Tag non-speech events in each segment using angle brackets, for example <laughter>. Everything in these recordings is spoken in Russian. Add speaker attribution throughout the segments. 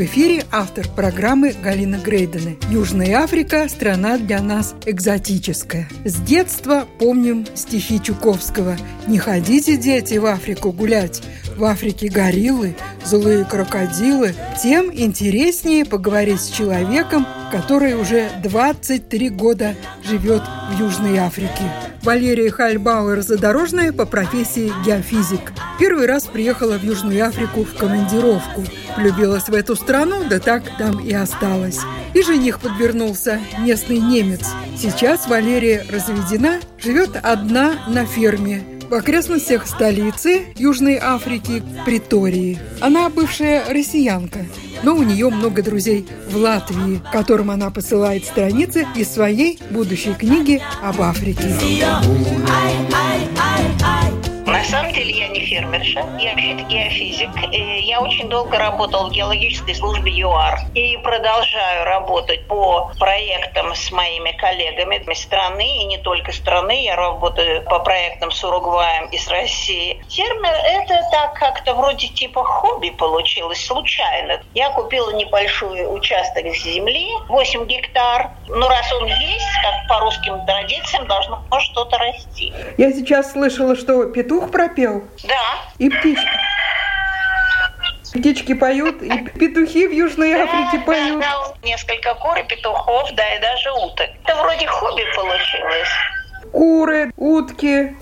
Speaker 1: В эфире автор программы Галина Грейдена. Южная Африка – страна для нас экзотическая. С детства помним стихи Чуковского «Не ходите, дети, в Африку гулять, в Африке гориллы, злые крокодилы». Тем интереснее поговорить с человеком, который уже 23 года живет в Южной Африке. Валерия Хальбауэр задорожная по профессии геофизик. Первый раз приехала в Южную Африку в командировку. Влюбилась в эту страну, да так там и осталась. И жених подвернулся, местный немец. Сейчас Валерия разведена, живет одна на ферме в окрестностях столицы Южной Африки, Притории. Она бывшая россиянка, но у нее много друзей в Латвии, которым она посылает страницы из своей будущей книги об Африке.
Speaker 2: На самом деле я не фермерша, я вообще-то геофизик. Я очень долго работала в геологической службе ЮАР и продолжаю работать по проектам с моими коллегами из страны, и не только страны. Я работаю по проектам с Уругваем и с Россией. Фермер – это так как-то вроде типа хобби получилось, случайно. Я купила небольшой участок земли, 8 гектар. Ну, раз он есть, русским традициям, должно что-то расти.
Speaker 1: Я сейчас слышала, что петух пропел?
Speaker 2: Да.
Speaker 1: И птички. Птички поют, и петухи в Южной Африке
Speaker 2: да,
Speaker 1: поют.
Speaker 2: Да, да, несколько кур и петухов, да, и даже уток. Это вроде хобби получилось.
Speaker 1: Куры, утки.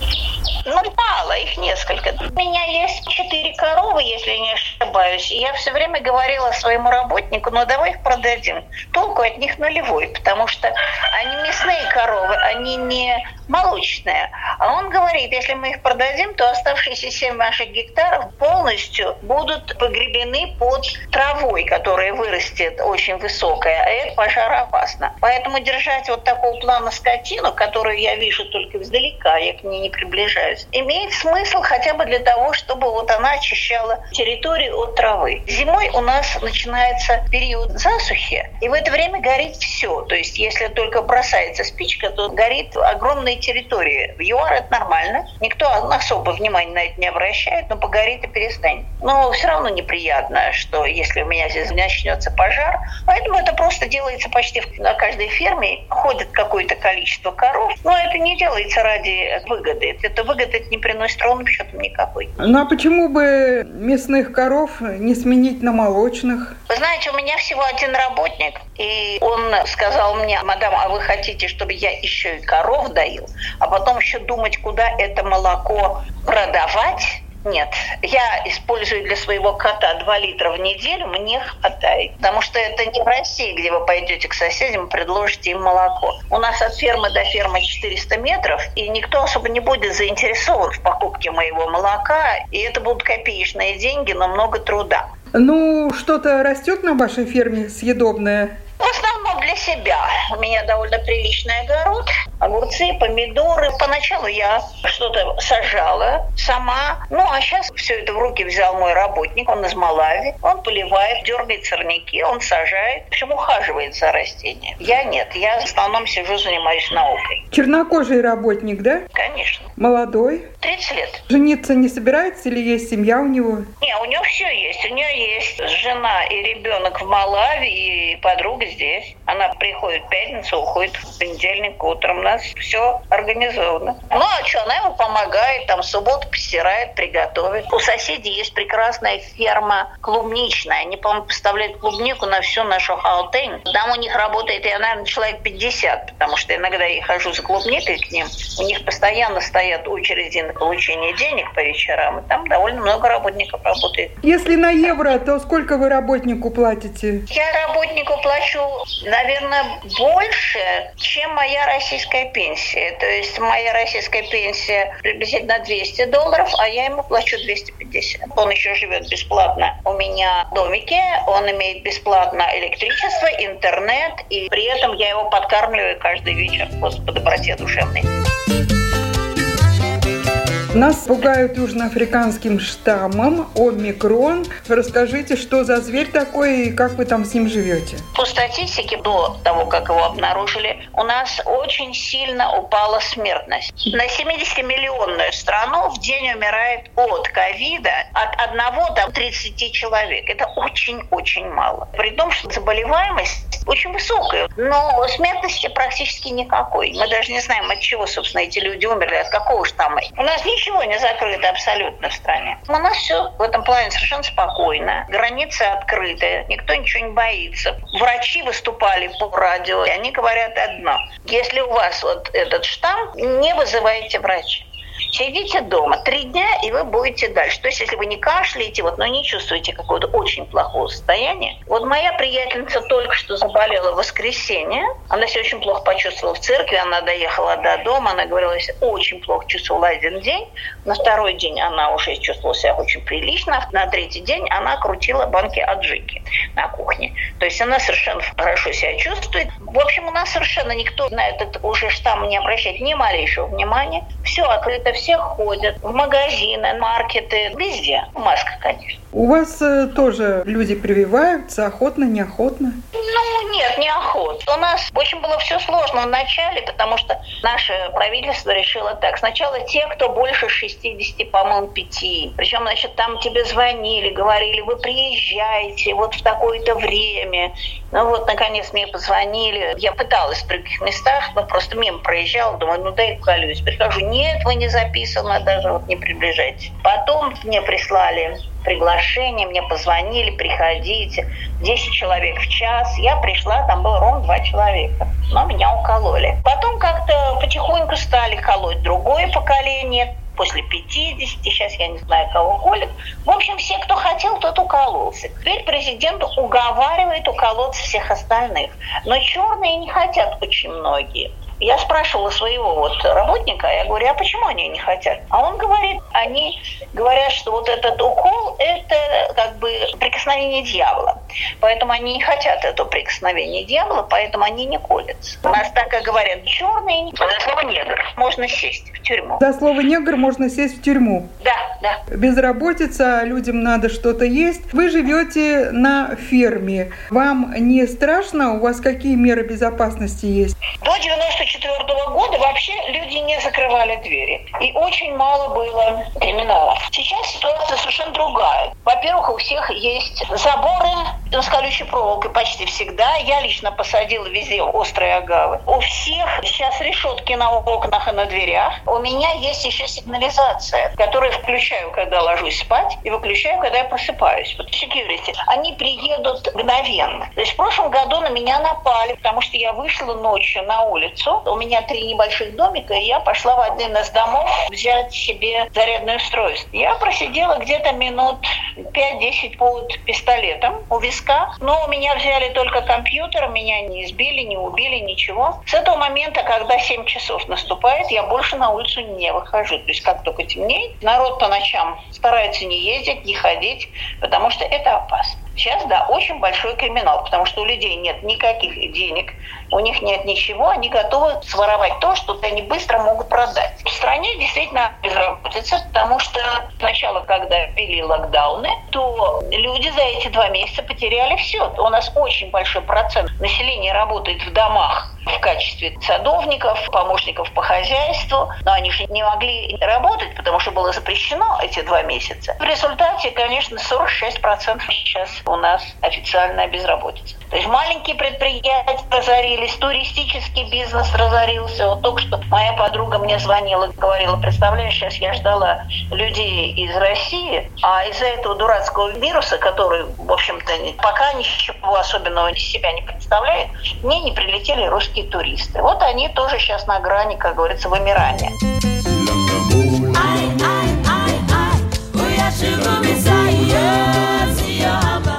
Speaker 2: Ну, мало, их несколько. У меня есть четыре коровы, если не ошибаюсь. И я все время говорила своему работнику, ну давай их продадим. Толку от них нулевой, потому что они мясные коровы, они не молочные. А он говорит, если мы их продадим, то оставшиеся 7 наших гектаров полностью будут погребены под травой, которая вырастет очень высокая, а это пожароопасно. Поэтому держать вот такого плана скотину, которую я вижу только издалека, я к ней не приближаюсь, имеет смысл хотя бы для того, чтобы вот она очищала территорию от травы. Зимой у нас начинается период засухи, и в это время горит все. То есть если только бросается спичка, то горит огромная территории. В ЮАР это нормально. Никто особо внимания на это не обращает, но погорит и перестанет. Но все равно неприятно, что если у меня здесь начнется пожар. Поэтому это просто делается почти на каждой ферме. Ходит какое-то количество коров. Но это не делается ради выгоды. Это выгоды не приносит ровным счетом никакой.
Speaker 1: Ну а почему бы мясных коров не сменить на молочных?
Speaker 2: Вы знаете, у меня всего один работник, и он сказал мне, мадам, а вы хотите, чтобы я еще и коров доил? а потом еще думать, куда это молоко продавать, нет, я использую для своего кота 2 литра в неделю, мне хватает. Потому что это не в России, где вы пойдете к соседям и предложите им молоко. У нас от фермы до фермы 400 метров, и никто особо не будет заинтересован в покупке моего молока. И это будут копеечные деньги, но много труда.
Speaker 1: Ну, что-то растет на вашей ферме съедобное?
Speaker 2: В основном для себя. У меня довольно приличный огород. Огурцы, помидоры. Поначалу я что-то сажала сама. Ну, а сейчас все это в руки взял мой работник. Он из Малави. Он поливает, дергает сорняки, он сажает. В общем, ухаживает за растением. Я нет. Я в основном сижу, занимаюсь наукой.
Speaker 1: Чернокожий работник, да?
Speaker 2: Конечно.
Speaker 1: Молодой?
Speaker 2: 30 лет.
Speaker 1: Жениться не собирается или есть семья у него?
Speaker 2: Не, у него все есть. У нее есть жена и ребенок в Малави, и подруга здесь. Она приходит в пятницу, уходит в понедельник утром. У нас все организовано. Ну, а что, она ему помогает, там, в субботу постирает, приготовит. У соседей есть прекрасная ферма клубничная. Они, по-моему, поставляют клубнику на всю нашу Хаутень. Там у них работает, я, наверное, человек 50, потому что иногда я хожу за клубникой к ним. У них постоянно стоят очереди на получение денег по вечерам, и там довольно много работников работает.
Speaker 1: Если на евро, то сколько вы работнику платите?
Speaker 2: Я работнику плачу, наверное, больше, чем моя российская пенсия. То есть моя российская пенсия приблизительно 200 долларов, а я ему плачу 250. Он еще живет бесплатно у меня в домике, он имеет бесплатно электричество, интернет, и при этом я его подкармливаю каждый вечер просто по доброте душевной.
Speaker 1: Нас пугают южноафриканским штаммом омикрон. Расскажите, что за зверь такой и как вы там с ним живете?
Speaker 2: По статистике, до того, как его обнаружили, у нас очень сильно упала смертность. На 70-миллионную страну в день умирает от ковида от 1 до 30 человек. Это очень-очень мало. При том, что заболеваемость очень высокая, но смертности практически никакой. Мы даже не знаем, от чего, собственно, эти люди умерли, от какого штамма. У нас ничего не закрыто абсолютно в стране. У нас все в этом плане совершенно спокойно. Границы открыты, никто ничего не боится. Врачи выступали по радио, и они говорят одно. Если у вас вот этот штамм, не вызывайте врача. Сидите дома три дня, и вы будете дальше. То есть, если вы не кашляете, вот, но не чувствуете какого-то очень плохого состояния. Вот моя приятельница только что заболела в воскресенье. Она себя очень плохо почувствовала в церкви. Она доехала до дома. Она говорила, я очень плохо чувствовала один день. На второй день она уже чувствовала себя очень прилично. На третий день она крутила банки аджики на кухне. То есть она совершенно хорошо себя чувствует. В общем, у нас совершенно никто на этот уже штамм не обращает ни малейшего внимания. Все открыто, все ходят в магазины, маркеты, везде. Маска, конечно.
Speaker 1: У вас э, тоже люди прививаются, охотно, неохотно?
Speaker 2: Ну, нет, неохотно. У нас очень было все сложно в начале, потому что наше правительство решило так. Сначала те, кто больше 60, по-моему, 5. Причем, значит, там тебе звонили, говорили, вы приезжаете вот в такое-то время. Ну вот, наконец, мне позвонили. Я пыталась в других местах, но просто мимо проезжала. Думаю, ну дай колюсь. Прихожу, нет, вы не записаны, даже вот не приближайтесь. Потом мне прислали приглашение, мне позвонили, приходите. 10 человек в час. Я пришла, там было ровно два человека. Но меня укололи. Потом как-то потихоньку стали колоть другое поколение после 50, сейчас я не знаю, кого колят. В общем, все, кто хотел, тот укололся. Теперь президент уговаривает уколоться всех остальных. Но черные не хотят очень многие. Я спрашивала своего вот работника, я говорю, а почему они не хотят? А он говорит, они говорят, что вот этот укол – это как бы прикосновение дьявола. Поэтому они не хотят этого прикосновения дьявола, поэтому они не колятся. У нас так и говорят, черные, за слово негр можно сесть в тюрьму.
Speaker 1: За слово негр можно сесть в тюрьму?
Speaker 2: Да, да.
Speaker 1: Безработица, людям надо что-то есть. Вы живете на ферме. Вам не страшно? У вас какие меры безопасности есть?
Speaker 2: До 90 1994 года вообще люди не закрывали двери. И очень мало было криминала. Сейчас ситуация совершенно другая. Во-первых, у всех есть заборы с колючей проволокой почти всегда. Я лично посадила везде острые агавы. У всех сейчас решетки на окнах и на дверях. У меня есть еще сигнализация, которую включаю, когда ложусь спать, и выключаю, когда я просыпаюсь. Вот security. Они приедут мгновенно. То есть в прошлом году на меня напали, потому что я вышла ночью на улицу, у меня три небольших домика, и я пошла в один из домов взять себе зарядное устройство. Я просидела где-то минут 5-10 под пистолетом у виска, но у меня взяли только компьютер, меня не избили, не убили, ничего. С этого момента, когда 7 часов наступает, я больше на улицу не выхожу. То есть как только темнеет, народ по ночам старается не ездить, не ходить, потому что это опасно. Сейчас, да, очень большой криминал, потому что у людей нет никаких денег, у них нет ничего, они готовы своровать то, что они быстро могут продать. В стране действительно безработица, потому что сначала, когда ввели локдауны, то люди за эти два месяца потеряли все. У нас очень большой процент населения работает в домах в качестве садовников, помощников по хозяйству, но они же не могли работать, потому что было запрещено эти два месяца. В результате, конечно, 46% сейчас у нас официальная безработица. То есть маленькие предприятия разорились, туристический бизнес разорился. Вот только что моя подруга мне звонила, говорила, представляешь, сейчас я ждала людей из России, а из-за этого дурацкого вируса, который, в общем-то, пока ничего особенного из себя не представляет, мне не прилетели русские туристы. Вот они тоже сейчас на грани, как говорится, вымирания.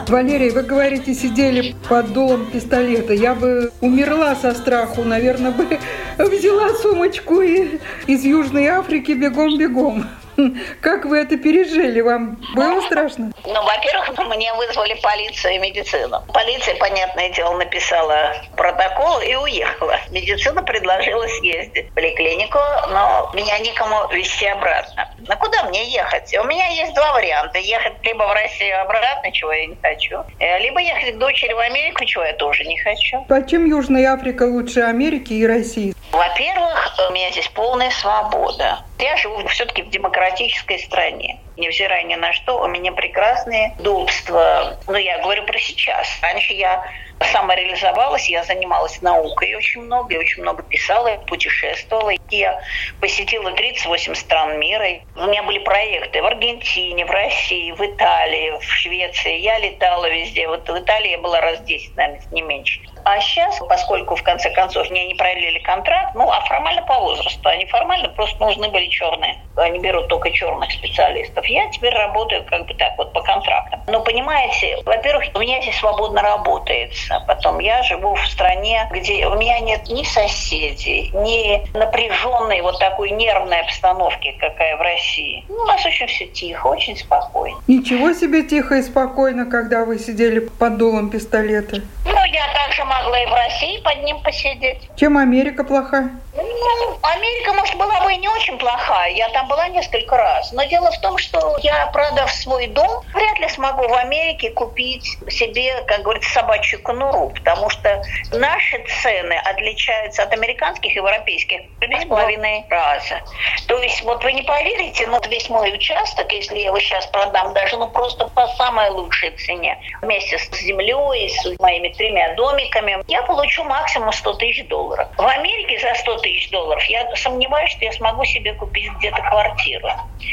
Speaker 1: Валерий, вы говорите, сидели под дулом пистолета. Я бы умерла со страху, наверное, бы <laughs> взяла сумочку и из Южной Африки бегом-бегом. <laughs> Как вы это пережили? Вам было страшно?
Speaker 2: Ну, во-первых, мне вызвали полицию и медицину. Полиция, понятное дело, написала протокол и уехала. Медицина предложила съездить в поликлинику, но меня никому везти обратно. Ну, куда мне ехать? У меня есть два варианта. Ехать либо в Россию обратно, чего я не хочу, э, либо ехать к дочери в Америку, чего я тоже не хочу.
Speaker 1: Почему Южная Африка лучше Америки и России?
Speaker 2: Во-первых, у меня здесь полная свобода. Я живу все-таки в демократической стране. Невзирая ни на что, у меня прекрасные удобства. Но я говорю про сейчас. Раньше я самореализовалась, я занималась наукой очень много, я очень много писала, путешествовала. Я посетила 38 стран мира. У меня были проекты в Аргентине, в России, в Италии, в Швеции. Я летала везде. Вот в Италии я была раз 10, наверное, не меньше. А сейчас, поскольку в конце концов мне не продлили контракт, ну, а формально по возрасту, а не формально просто нужны были черные. Они берут только черных специалистов. Я теперь работаю как бы так вот по контрактам. Но понимаете, во-первых, у меня здесь свободно работается. Потом я живу в стране, где у меня нет ни соседей, ни напряженной вот такой нервной обстановки, какая в России. Ну, у нас очень все тихо, очень спокойно.
Speaker 1: Ничего себе тихо и спокойно, когда вы сидели под дулом пистолета.
Speaker 2: Ну, я также могла и в России под ним посидеть.
Speaker 1: Чем Америка плоха?
Speaker 2: Ну, Америка, может, была бы и не очень плохая. Я там была несколько раз. Но дело в том, что я, продав свой дом, вряд ли смогу в Америке купить себе, как говорится, собачью конуру. Потому что наши цены отличаются от американских и европейских в два с половиной раза. То есть, вот вы не поверите, но весь мой участок, если я его сейчас продам, даже ну просто по самой лучшей цене, вместе с землей, с моими тремя домиками, я получу максимум 100 тысяч долларов. В Америке за 100 тысяч долларов я сомневаюсь, что я смогу себе купить где-то квартиру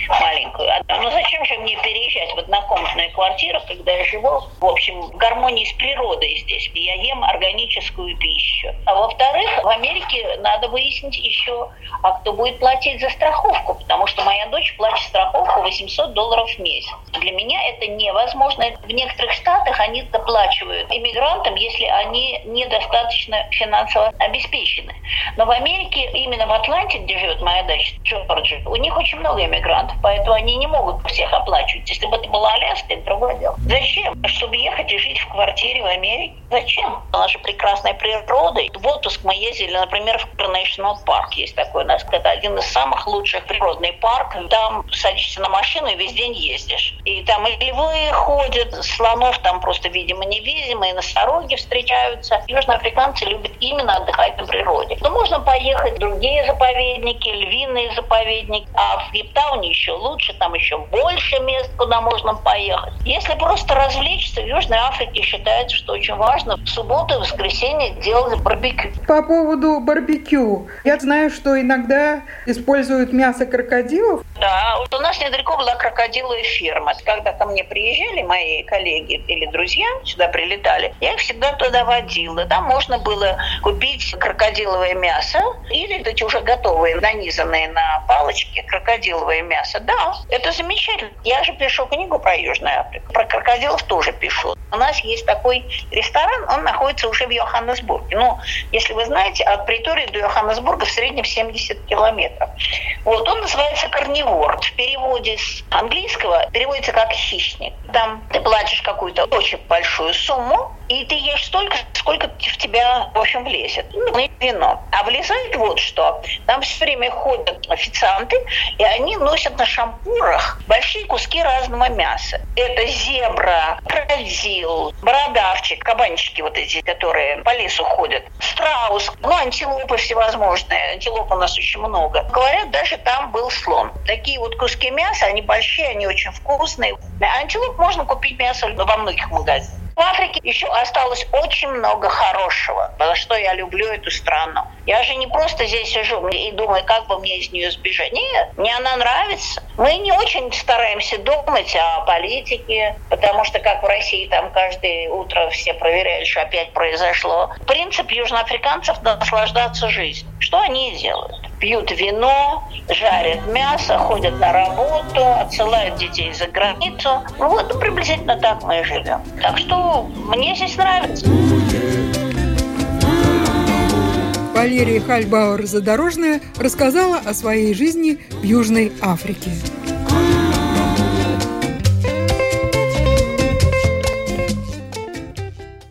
Speaker 2: маленькую. Ну зачем же мне переезжать в однокомнатную квартиру, когда я живу, в общем, в гармонии с природой здесь. Я ем органическую пищу. А во-вторых, в Америке надо выяснить еще, а кто будет платить за страховку, потому что моя дочь платит страховку 800 долларов в месяц. Для меня это невозможно. В некоторых штатах они доплачивают иммигрантам, если они недостаточно финансово обеспечены. Но в Америке, именно в Атланте, где живет моя дача, Джорджия, у них очень много иммигрантов, поэтому они не могут всех оплачивать. Если бы это была Аляска, это другое дело. Зачем? Чтобы ехать и жить в квартире в Америке? Зачем? У же прекрасная природа. В отпуск мы ездили, например, в National Park. Есть такой у нас. Это один из самых лучших природный парк. Там садишься на машину и весь день ездишь. И там и львы ходят, слонов там просто, видимо, не видим, и носороги встречаются. Южноафриканцы любят именно отдыхать на природе. Но можно поехать в другие заповедники, львиные заповедники, а в Кейптауне еще лучше, там еще больше мест, куда можно поехать. Если просто развлечься, в Южной Африке считается, что очень важно в субботу и воскресенье делать барбекю.
Speaker 1: По поводу барбекю. Я знаю, что иногда используют мясо крокодилов.
Speaker 2: Да, вот у нас недалеко была крокодиловая ферма. Когда ко мне приезжали мои коллеги или друзья, сюда прилетали, я их всегда туда водила. Там можно было купить крокодиловое мясо или эти уже готовые, нанизанные на палочки крокодиловое мясо. Да, это замечательно. Я же пишу книгу про Южную Африку. Про крокодилов тоже пишу. У нас есть такой ресторан, он находится уже в Йоханнесбурге. Ну, если вы знаете, от Притории до Йоханнесбурга в среднем 70 километров. Вот, он называется «Карнивор». В переводе с английского переводится как «хищник». Там ты платишь какую-то очень большую сумму, и ты ешь столько, сколько в тебя, в общем, влезет. Ну, и вино. А влезает вот что. Там все время ходят официанты, и они носят на шампурах большие куски разного мяса. Это зебра, крокодил, бородавчик, кабанчики вот эти, которые по лесу ходят, страус, ну, антилопы всевозможные. Антилоп у нас очень много. Говорят, даже там был слон. Такие вот куски мяса, они большие, они очень вкусные. Антилоп можно купить мясо во многих магазинах. В Африке еще осталось очень много хорошего, за что я люблю эту страну. Я же не просто здесь сижу и думаю, как бы мне из нее сбежать. Нет, мне она нравится. Мы не очень стараемся думать о политике, потому что, как в России, там каждое утро все проверяли, что опять произошло. Принцип южноафриканцев – наслаждаться жизнью. Что они делают пьют вино, жарят мясо, ходят на работу, отсылают детей за границу. Ну вот приблизительно так мы и живем. Так что мне здесь нравится.
Speaker 1: Валерия Хальбауэр-Задорожная рассказала о своей жизни в Южной Африке.